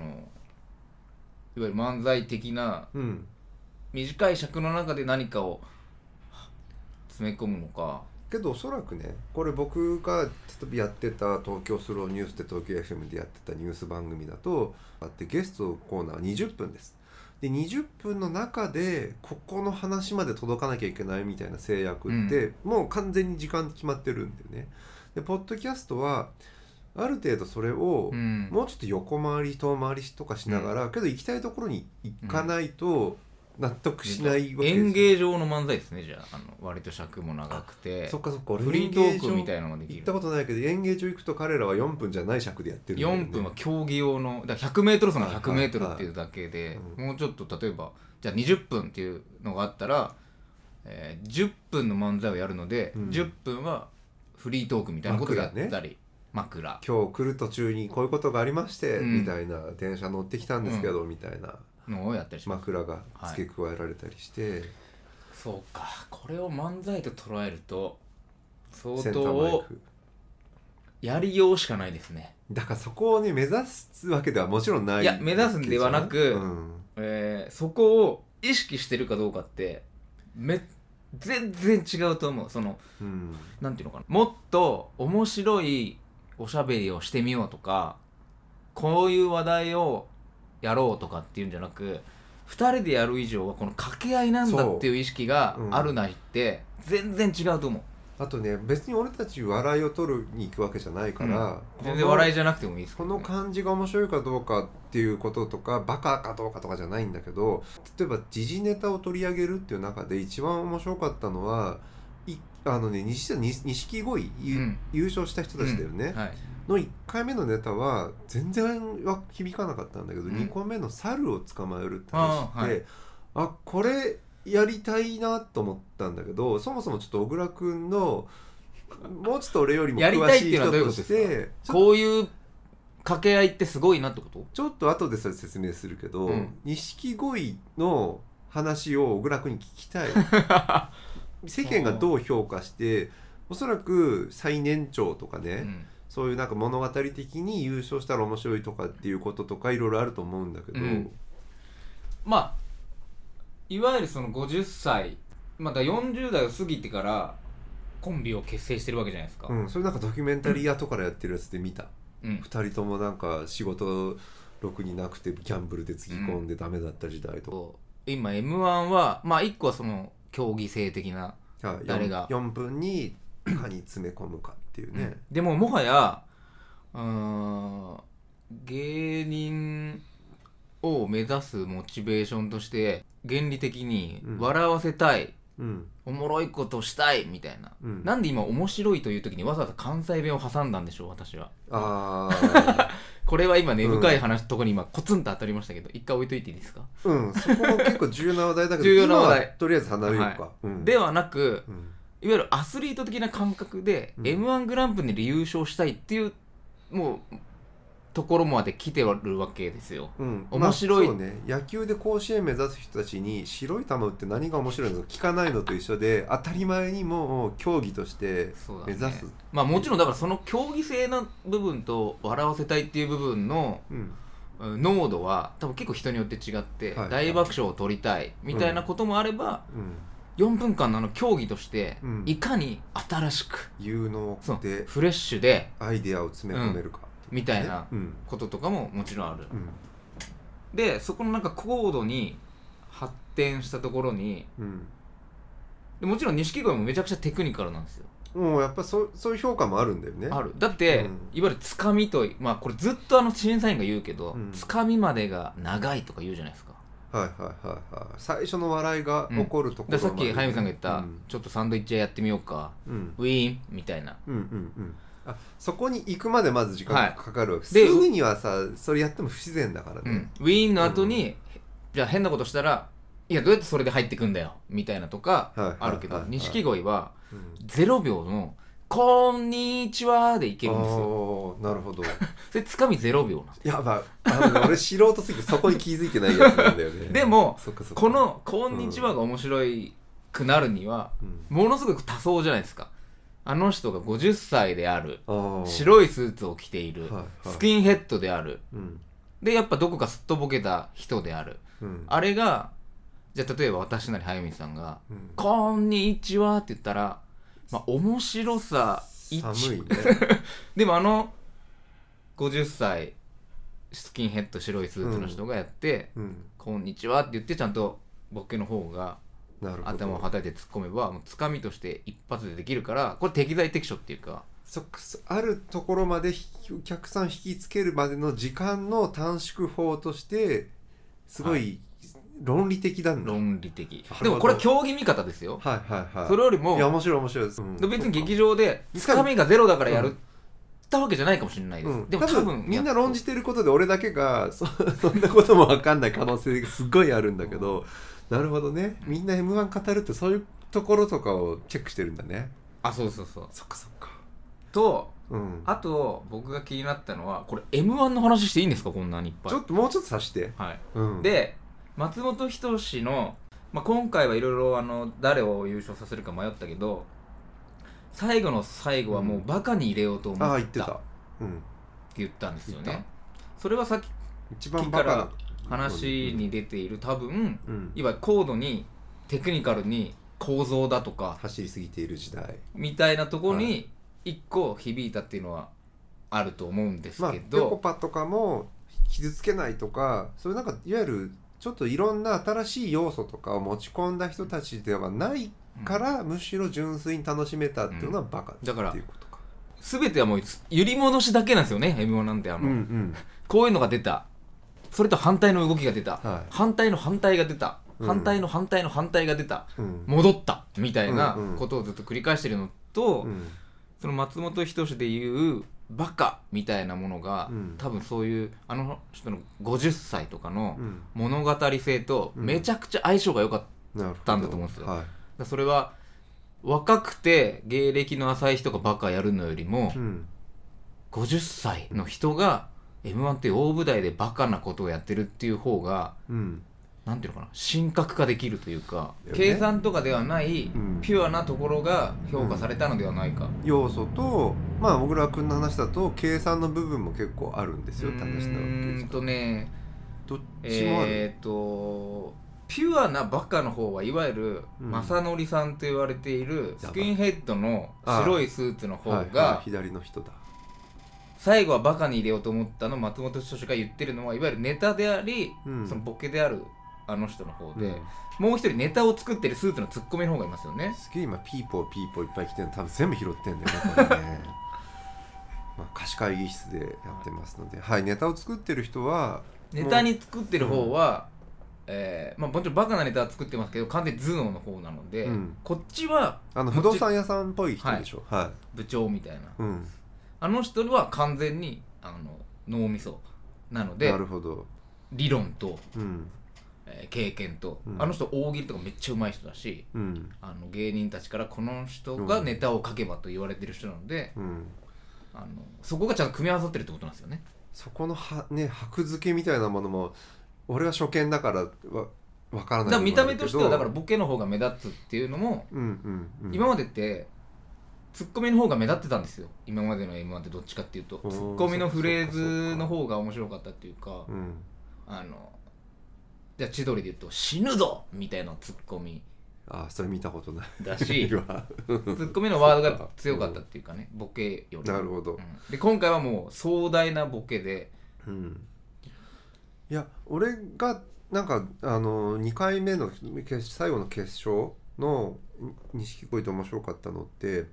いわゆる漫才的なうん。短い尺の中で何かをは詰め込むのか。けどおそらくねこれ僕が例えばやってた東京スローニュースで東京 FM でやってたニュース番組だとあってゲストコーナー20分ですで20分の中でここの話まで届かなきゃいけないみたいな制約って、もう完全に時間決まってるんだよね。でポッドキャストはある程度それを、うん。もうちょっと横回り遠回りとかしながら、けど行きたいところに行かないと納得しないわけ演芸場の漫才ですねじゃあ。あの割と尺も長くて。そっかそっか。俺フリートークみたいなのができる。行ったことないけど演芸場行くと彼らは4分じゃない尺でやってるね。4分は競技用のだから 100m 走のはい 100m っていうだけではいもうちょっと例えばじゃあ20分っていうのがあったら、えー10分の漫才をやるので、うん。10分はフリートークみたいなことをやったり。枕,、今日来る途中にこういうことがありまして、うん。みたいな電車乗ってきたんですけど、みたいなのをやったりします、枕が付け加えられたりして、そうか。これを漫才と捉えると相当ク。やりようしかないですね。だからそこをね目指すわけではもちろんないいや目指すんではなくうん。えーそこを意識してるかどうかってめ全然違うと思う。そのうん。なんていうのかな。もっと面白いおしゃべりをしてみようとかこういう話題をやろうとかっていうんじゃなく2人でやる以上はこの掛け合いなんだっていう意識がう。んあるないって全然違うと思う。あとね別に俺たち笑いを取るに行くわけじゃないから、全然笑いじゃなくてもいいですけこの感じが面白いかどうかっていうこととかバカかどうかとかじゃないんだけど例えば時事ネタを取り上げるっていう中で一番面白かったのはいあのね西錦鯉、ゆうん。優勝した人たちだよね、うん。はい。の1回目のネタは全然は響かなかったんだけど、うん。2個目の猿を捕まえるって話ってあーはい。あこれやりたいなと思ったんだけどそもそもちょっと小倉君のもうちょっと俺よりも詳しい人としてこういう掛け合いってすごいなってこと？ちょっと後でそれ説明するけどうん。錦鯉の話を小倉君に聞きたい 世間がどう評価しておそらく最年長とかね、うん。そういうなんか物語的に優勝したら面白いとかっていうこととかいろいろあると思うんだけど、うん。まあいわゆるその50歳まだ40代を過ぎてからコンビを結成してるわけじゃないですか、うん、それなんかドキュメンタリー後からやってるやつで見た、うん。二人ともなんか仕事ろくになくてギャンブルでつぎ込んでダメだった時代とそう。今 m 1はまあ一個はその競技性的な、誰が？4, 分にいかに詰め込むかっていうね、でももはやうーん芸人を目指すモチベーションとして原理的にうん。笑わせたい、うん。おもろいことしたいみたいな、うん。なんで今面白いという時にわざわざ関西弁を挟んだんでしょう私は。ああ これは今根深い話、とこに今コツンと当たりましたけど一回置いといていいですか、うん。そこも結構重要な話題だけど 重要な話題。今はとりあえず離れるか、はうん。ではなくうん。いわゆるアスリート的な感覚で、うん。m 1グランプリで優勝したいっていうもうところまで来てるわけですよ。うん、面白い。まあね。野球で甲子園目指す人たちに白い球打って何が面白いのか聞かないのと一緒で当たり前にもう競技として目指す。まあもちろんだからその競技性の部分と笑わせたいっていう部分の濃度は多分結構人によって違って、はい。大爆笑を取りたいみたいなこともあれば、うん。4分間のあの競技として、うん。いかに新しく有能でフレッシュでアイデアを詰め込めるか、みたいなうん。こととかももちろんある、うん。でそこのなんか高度に発展したところにうん。でもちろん錦鯉もめちゃくちゃテクニカルなんですよ。もうやっぱそうそういう評価もあるんだよね。ある。だって、うん。いわゆるつかみとまあこれずっとあの審査員が言うけど、うん。つかみまでが長いとか言うじゃないですか。はいはいはいはい。最初の笑いが起こるところで。さっきまで早見さんが言った、うん。ちょっとサンドイッチ屋やってみようか。うん。ウィーンみたいな。うんうんうんあそこに行くまでまず時間かかるわけ、ですぐにはさそれやっても不自然だからね。うん、ウィーンの後に、じゃあ変なことしたらいやどうやってそれで入ってくんだよ。みたいなとかはいあるけどはいはい錦鯉はうん。0秒の「こんにちは」でいけるんですよ。なるほど。それつかみ0秒なんですやばいあのね俺素人すぎてそこに気づいてないやつなんだよね。でもこの「こんにちは」が面白いくなるにはうん。ものすごく多層じゃないですかあの人が50歳である白いスーツを着ているはいはい。スキンヘッドである。うん。でやっぱどこかすっとぼけた人である。うん。あれがじゃあ例えば私なり早見さんがうん「こんにちは」って言ったらまあ面白さ1寒いね。でもあの50歳スキンヘッド白いスーツの人がやってうん「こんにちは」って言ってちゃんとボケの方が頭をはたいて突っ込めばもうつかみとして一発でできるからこれ適材適所っていうか。そそあるところまでひお客さん引きつけるまでの時間の短縮法としてすごい論理的だ、論理的。でもこれは競技見方ですよ。はいはいはい。それよりもいや面白い面白い。です、うん。で別に劇場でつかみがゼロだからやるうん。ったわけじゃないかもしれないです、うん、でも多分みんな論じてることで俺だけがそ そんなことも分かんない可能性がすごいあるんだけどなるほどね。みんな m 1語るってそういうところとかをチェックしてるんだね。あそうそうそう。そっかそっか。とうん。あと僕が気になったのはこれ m 1の話していいんですか？こんなにいっぱい。ちょっともうちょっとさして、はい。うん、で松本人志の、まあ、今回はいろいろあの誰を優勝させるか迷ったけど最後の最後はもうバカに入れようと思った。ああって言ってた、うん、言ったんですよね。それはさっき一番バカな話に出ている多分うん、いわゆる高度にテクニカルに構造だとか走りすぎている時代。みたいなところはに一個響いたっていうのはあると思うんですまあけぺこど、ぱとかも傷つけないとかそういうなんかいわゆるちょっといろんな新しい要素とかを持ち込んだ人たちではないからむしろ純粋に楽しめたっていうのはバカってだからいうことか。全てはもう揺り戻しだけなんですよね m 1なんてあの、うんうん。こういうのが出たそれと反対の動きが出た、はい。反対の反対が出た、うん。反対の反対の反対が出た、うん。戻った。みたいなことをずっと繰り返してるのと、うん。その松本人志でいうバカみたいなものが、うん。多分そういうあの人の50歳とかのうん。物語性とめちゃくちゃ相性が良かった、んだと思うんですよ。はい。それは若くて芸歴の浅い人がバカやるのよりも、うん。50歳の人が m 1って大舞台でバカなことをやってるっていう方がうん。なんていうのかな神格化できるというか、ね。計算とかではないん。ピュアなところが評価されたのではないか、要素とまあ小倉君の話だと計算の部分も結構あるんですよって話なわうーんけとねどっちもある、えっ、とピュアなバカの方はいわゆるうん。雅紀さんと言われているスキンヘッドの白いスーツの方はいはいが左の人だ最後はバカに入れようと思ったの松本人志が言ってるのはいわゆるネタであり、うん。そのボケであるあの人の方で、うん。もう一人ネタを作ってるスーツのツッコミの方がいますよね。すげえ今ピーポーピーポーいっぱい来てるの。多分全部拾ってんだよね これね。まあ貸し会議室でやってますので。はいネタを作ってる人はネタに作ってる方は、えーまあ、もちろんバカなネタは作ってますけど完全に頭脳の方なので、うん。こっちはあの不動産屋さんっぽい人でしょ。は部長みたいな、い、うんあの人は完全にあの脳みそなのでなるほど。理論と、うん。えー経験と、うん。あの人大喜利とかめっちゃうまい人だしうん。あの芸人たちからこの人がネタを書けばと言われてる人なので、うん。あのそこがちゃんと組み合わさってるってことなんですよね。そこのはね箔付けみたいなものも俺は初見だからわわからないだから見た目としてはだからうんボケの方が目立つっていうのも、うんうん。今までってツッコミの方が目立ってたんですよ。今までの m 1ってどっちかっていうと。ツッコミのフレーズの方が面白かったっていうかうん。あのじゃあ千鳥で言うと「死ぬぞ!」みたいなツッコミ。あそれ見たことない。だし ツッコミのワードが強かったっていうかねボケより。なるほど。うん。で今回はもう壮大なボケで。うん。いや俺がなんかあの2回目の決最後の決勝の錦鯉で面白かったのって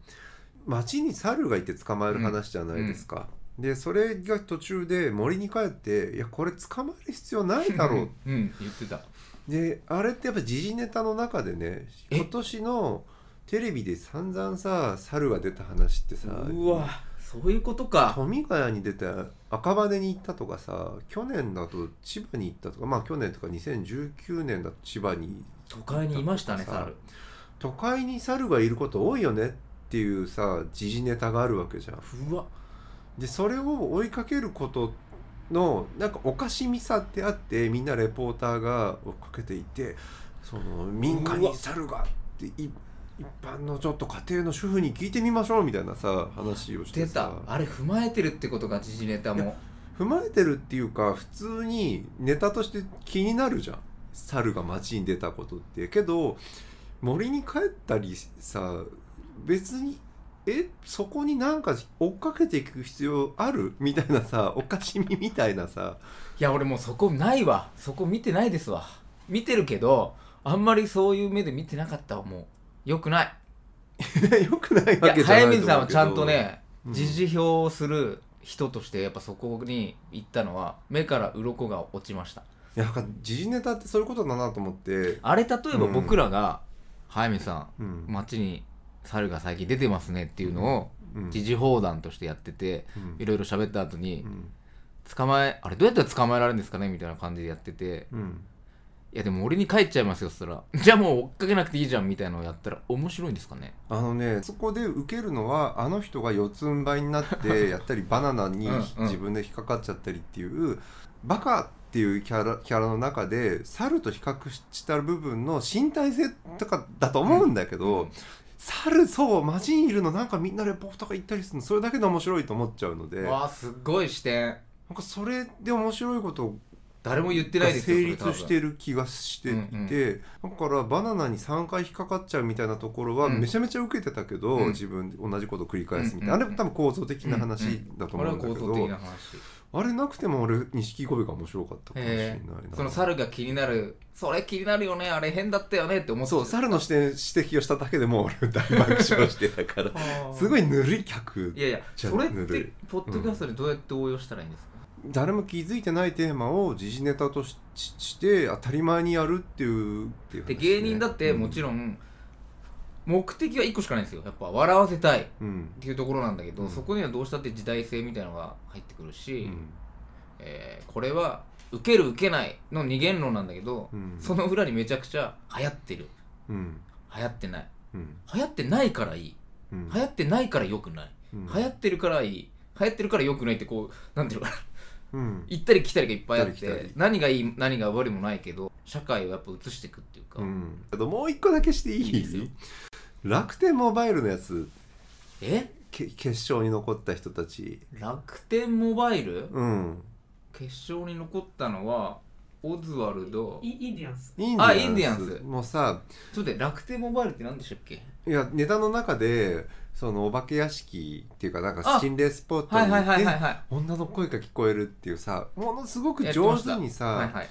街に猿がいて捕まえる話じゃないですか、でそれが途中で森に帰っていやこれ捕まえる必要ないだろう。うん言ってたであれってやっぱ時事ネタの中でねえ今年のテレビで散々さ猿が出た話ってさうわそういうことか富ヶ谷に出て赤羽に行ったとかさ去年だと千葉に行ったとかまあ去年とか2019年だと千葉に都会にいましたね猿都会に猿がいること多いよねっていうさ時事ネタがあるわけじゃん。うわ。でそれを追いかけることのなんかおかしみさってあってみんなレポーターが追っかけていてその民家に猿がってい一般のちょっと家庭の主婦に聞いてみましょうみたいなさ話をして出さた。あれ踏まえてるってことが時事ネタも。踏まえてるっていうか普通にネタとして気になるじゃん。猿が街に出たことって。けど森に帰ったりさ別にえそこになんか追っかけていく必要ある？みたいなさ おかしみみたいなさ。いや俺もうそこないわ。そこ見てないですわ。見てるけどあんまりそういう目で見てなかったわもうよくない。よくないわけじゃない早水さんはちゃんとねうん。時事表をする人としてやっぱそこに行ったのは目から鱗が落ちました。いやなんか時事ネタってそういうことだなと思って。あれ例えば僕らが「早水さうんん。街に猿が最近出てますね」っていうのをうん。時事放談としてやっててうん。いろいろ喋った後にうん。捕まえあれどうやったら捕まえられるんですかね？みたいな感じでやってて。うん。いやでも俺に帰っちゃいますよそしたら。じゃあもう追っかけなくていいじゃんみたいなのをやったら面白いんですかね？あのねそこで受けるのはあの人が四つん這いになってやったりバナナにうんうん。自分で引っかかっちゃったりっていうバカっていうキャラキャラの中で猿と比較した部分の身体性とかだと思うんだけど、うん猿そう街にいるのなんかみんなレポートが言ったりするのそれだけで面白いと思っちゃうので。なんわあすっごい視点。かそれで面白いこと誰も言ってないですよ成立してる気がしていて、だからバナナに3回引っかかっちゃうみたいなところはうん。めちゃめちゃ受けてたけど、うん。自分で同じことを繰り返すみたいな、うんうん。あれも多分構造的な話だと思うんだけど、造的な話あれなくても俺錦鯉が面白かったかもしれないえな、ーその猿が気になる。それ気になるよね。あれ変だったよねって思ってそう猿の視点指摘をしただけでもう俺大爆笑してたから。すごいいぬるい客い。やいやそれってポッドキャストでどうやって応用したらいいんですか、誰も気づいてないテーマを時事ネタとしして当たり前にやるっていうね。で芸人だってもちろん目的は1個しかないんですよ。やっぱ笑わせたいっうん。ていうところなんだけど、うん。そこにはどうしたって時代性みたいなのが入ってくるし、うん。えーこれは受ける受けないの二元論なんだけど、うん。その裏にめちゃくちゃ流行ってる。うん。流行ってない。うん。流行ってないからいい。うん。流行ってないから良くない、うん。流行ってるからいい。流行ってるから良くないってこうなんていうのかな。うん。行ったり来たりがいっぱいあって何がいい何が悪いもないけど社会をやっぱ映していくっていうか、うん。あともう一個だけしていい？いいですよ。楽天モバイルのやつ。え？け決勝に残った人たち。楽天モバイル？うん。決勝に残ったのはオズワルド。イインディアンス。インあインディアンス。もうさちょっと楽天モバイルって何でしたっけ？いやネタの中でそのお化け屋敷っていうかなんかあ心霊スポットにはいはいはい行ってはいはい。女の声が聞こえるっていうさものすごく上手にさ、はいはい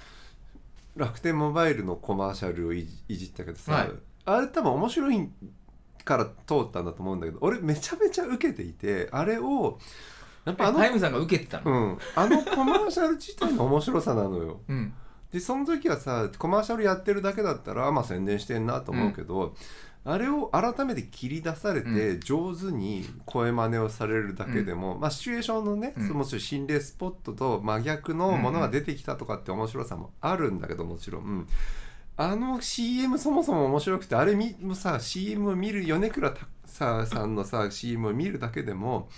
楽天モバイルのコマーシャルをいじったけどさ、はい。あれ多分面白いから通ったんだと思うんだけど俺めちゃめちゃ受けていてあれをやっぱあのハイムさんが受けてたうのん、あのコマーシャル自体の面白さなのよ。うん。でその時はさコマーシャルやってるだけだったらまあ宣伝してんなと思うけど、あれを改めて切り出されて上手に声真似をされるだけでも、まあシチュエーションのね、うん。もちろん心霊スポットと真逆のものが出てきたとかって面白さもあるんだけどもちろん、うん。あの CM そもそも面白くてあれみもさ CM を見る米倉たささんのさ CM を見るだけでも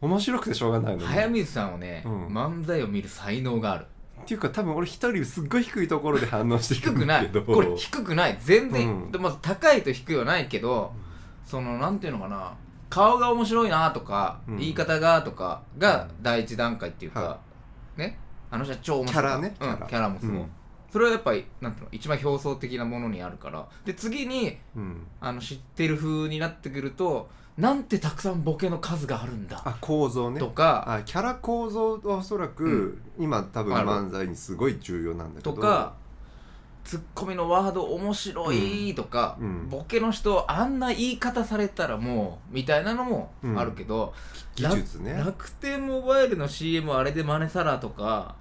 面白くてしょうがないのね。早水さんをね、うん。漫才を見る才能があるっていうか多分俺一人すっごい低いところで反応して低くないるんだけど。これ低くない。全然、うん。でまず高いと低いはないけどそのなんていうのかな。顔が面白いなとか、うん。言い方がとかが第一段階っていうか、はね？あの人は超面白い。キャラね。うん、キャラ。キャラもそう、うん。それはやっぱりなんていうの？一番表層的なものにあるから。で次にうん。あの知ってる風になってくるとなんてたくさんボケの数があるんだ。あ構造ね。とか。あキャラ構造はおそらく、うん。今多分漫才にすごい重要なんだけど。とかツッコミのワード面白いとか、うん。ボケの人あんな言い方されたらもうみたいなのもあるけど、技術ね。楽天モバイルの CM あれで真似さらとか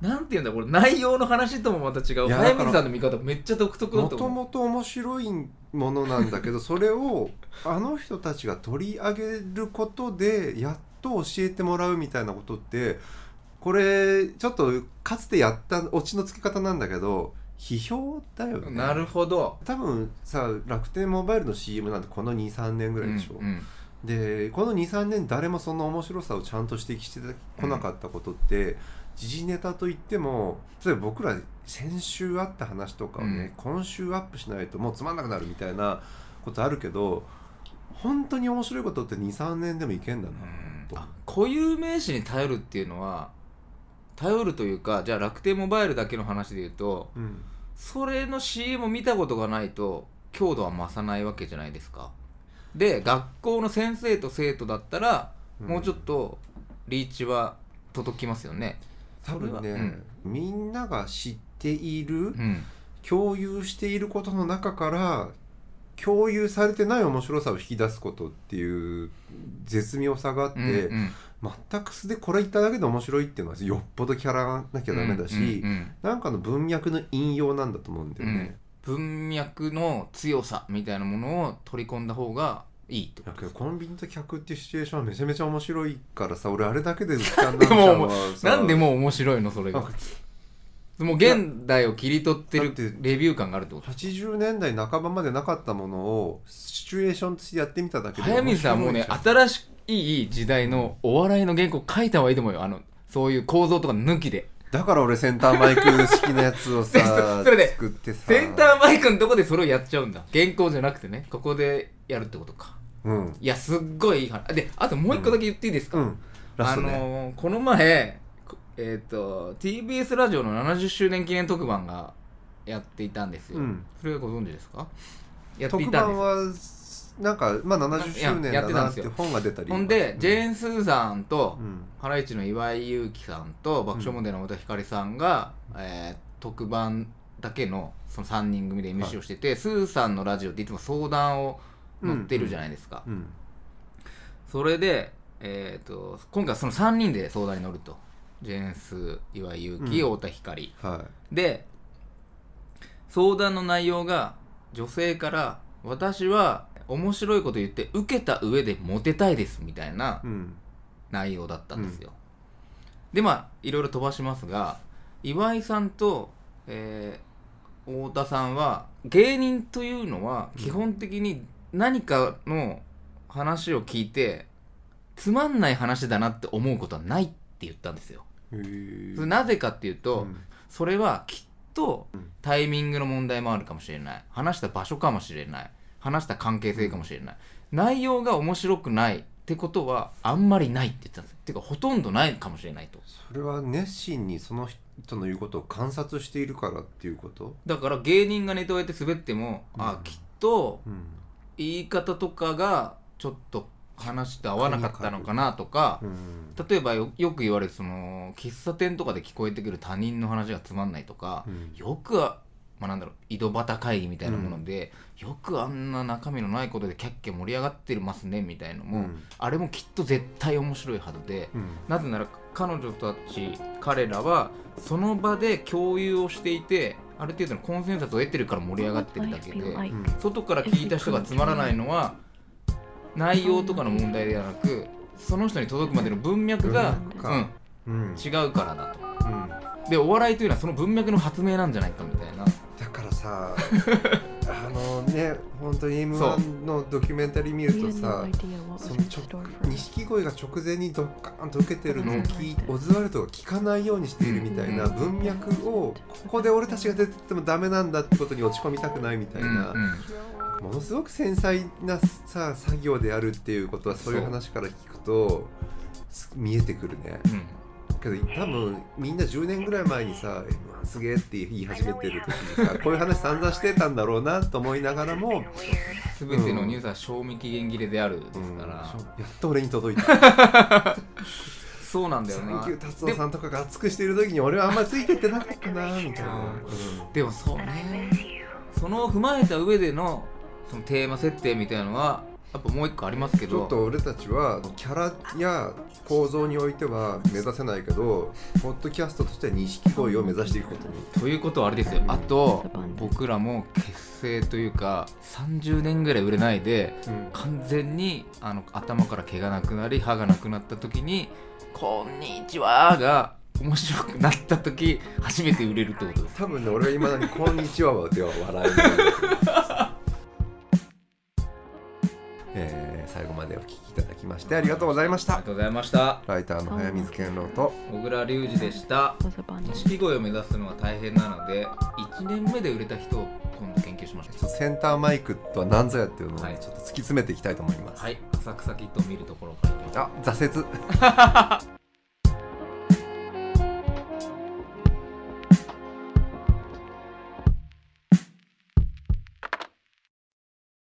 なんていうんだこれ内容の話ともまた違う。いやだから早水さんの見方めっちゃ独特だもと思う。ともと面白いものなんだけど それをあの人たちが取り上げることでやっと教えてもらうみたいなことってこれちょっとかつてやったオチのつけ方なんだけど批評だよね。なるほど。多分さ楽天モバイルの CM なんてこの23年ぐらいでしょ、うんうんでこの23年誰もその面白さをちゃんと指摘してこなかったことって、時事ネタといっても例えば僕ら先週あった話とかをね、今週アップしないともうつまんなくなるみたいなことあるけど本当に面白いことって23年でもいけんだなと、あ固有名詞に頼るっていうのは頼るというかじゃあ楽天モバイルだけの話で言うとうん。それの CM を見たことがないと強度は増さないわけじゃないですか。で学校の先生と生徒だったら、もうちょっとリーチは届きますよね多分ね、うん。みんなが知っている、うん。共有していることの中から共有されてない面白さを引き出すことっていう絶妙さがあって、うんうん。全く素でこれ言っただけで面白いっていうのはよっぽどキャラなきゃダメだし、うんうんうん。なんかの文脈の引用なんだと思うんだよね。文脈の強さみたいなものを取り込んだ方がいいってことだけどコンビニと客っていうシチュエーションはめちゃめちゃ面白いからさ俺あれだけで時間でもさなんでもう面白いのそれが？もう現代を切り取ってるだってレビュー感があるってこと80年代半ばまでなかったものをシチュエーションとしてやってみただけで早水さんもうね新しい時代のお笑いの原稿書いた方がいいと思うよ。あのそういう構造とか抜きでだから俺センターマイク式のやつをさ それで作ってさ。センターマイクのとこでそれをやっちゃうんだ。原稿じゃなくてね。ここでやるってことか。うん。いやすっごいいい話。であともう一個だけ言っていいですか、うん。ラスあトね、のーこの前こえっ、と TBS ラジオの70周年記念特番がやっていたんですよ、うん。それはご存知ですか？やってい特たんです番はなんかまあ70周年だなってってたんですよ。本が出たりほんでジェーンン・スーさんと、うん。ハライチの岩井勇気さんと爆笑問題の太田光さんが、えー特番だけのその3人組で MC をしてて、スーさんのラジオっていつも相談を乗ってるじゃないですか、うん。それで、えー、と今回はその3人で相談に乗ると。ジェーンス岩井勇気、うん。太田光。はで相談の内容が女性から「私は面白いこと言って受けた上でモテたいです」みたいな内容だったんですよ、でまあいろいろ飛ばしますが岩井さんと、えー太田さんは芸人というのは基本的に何かの話を聞いてつまんない話だなって思うことはないって言ったんですよ。なぜかっていうと、うん。それはきっとうん。タイミングの問題もあるかもしれない。話した場所かもしれない話した関係性かもしれない、内容が面白くないってことはあんまりないって言ってたんですよ。ていうかほとんどないかもしれないと。それは熱心にその人の言うことを観察しているからっていうこと？だから芸人がネタをやって滑っても、あうん。きっとうん。言い方とかがちょっと話と合わなかったのかなとか、うん。例えばよよく言われるその喫茶店とかで聞こえてくる他人の話がつまんないとか、うん。よくは、まあ、なんだろう井戸端会議みたいなもので、よくあんな中身のないことでキャッキャ盛り上がってますねみたいのも、うん。あれもきっと絶対面白いはずで、うん。なぜなら彼女たち彼らはその場で共有をしていてある程度のコンセンサスを得てるから盛り上がってるだけでうん。外から聞いた人がつまらないのは内容とかの問題ではなくその人に届くまでの文脈が、うん、うん。違うからだと。うん。でお笑いというのはその文脈の発明なんじゃないかみたいなさあのね本当に m 1のドキュメンタリー見るとさその直錦鯉が直前にドッカーンと受けてるのを聞いオズワルドが聞かないようにしているみたいなうん。文脈をここで俺たちが出てってもダメなんだってことに落ち込みたくないみたいな、うんうん。ものすごく繊細なさ作業であるっていうことはそういう話から聞くとす見えてくるね。うんけど多分みんな10年ぐらい前にさ「M−1 すげえ」って言い始めてる時にさこういう話散々してたんだろうなと思いながらも、全てのニュースは賞味期限切れであるですうんから、やっと俺に届いた。そうなんだよな。サンキュー達夫さんとかが熱くしてる時に俺はあんまりついてってなかったなみたいな、でもそうね。そのを踏まえた上でのそのテーマ設定みたいなのはやっぱもう一個ありますけちょどっと俺たちはキャラや構造においては目指せないけどポッドキャストとしては錦鯉を目指していくことに。ということはあれですよ。あと僕らも結成というか30年ぐらい売れないで完全にあの頭から毛がなくなり歯がなくなった時に「こんにちは」が面白くなった時初めて売れるってことです。多分ね俺はいまだに「こんにちは」では笑えない。えー最後までお聞きいただきましてありがとうございました。ありがとうございました。ライターの早水健郎と。小倉隆二でした。錦鯉を目指すのは大変なので1年目で売れた人を今度研究しましょう。センターマイクとは何ぞやっていうのをちょはいっと突き詰めていきたいと思います、はい。浅草キッドを見るところからあ挫折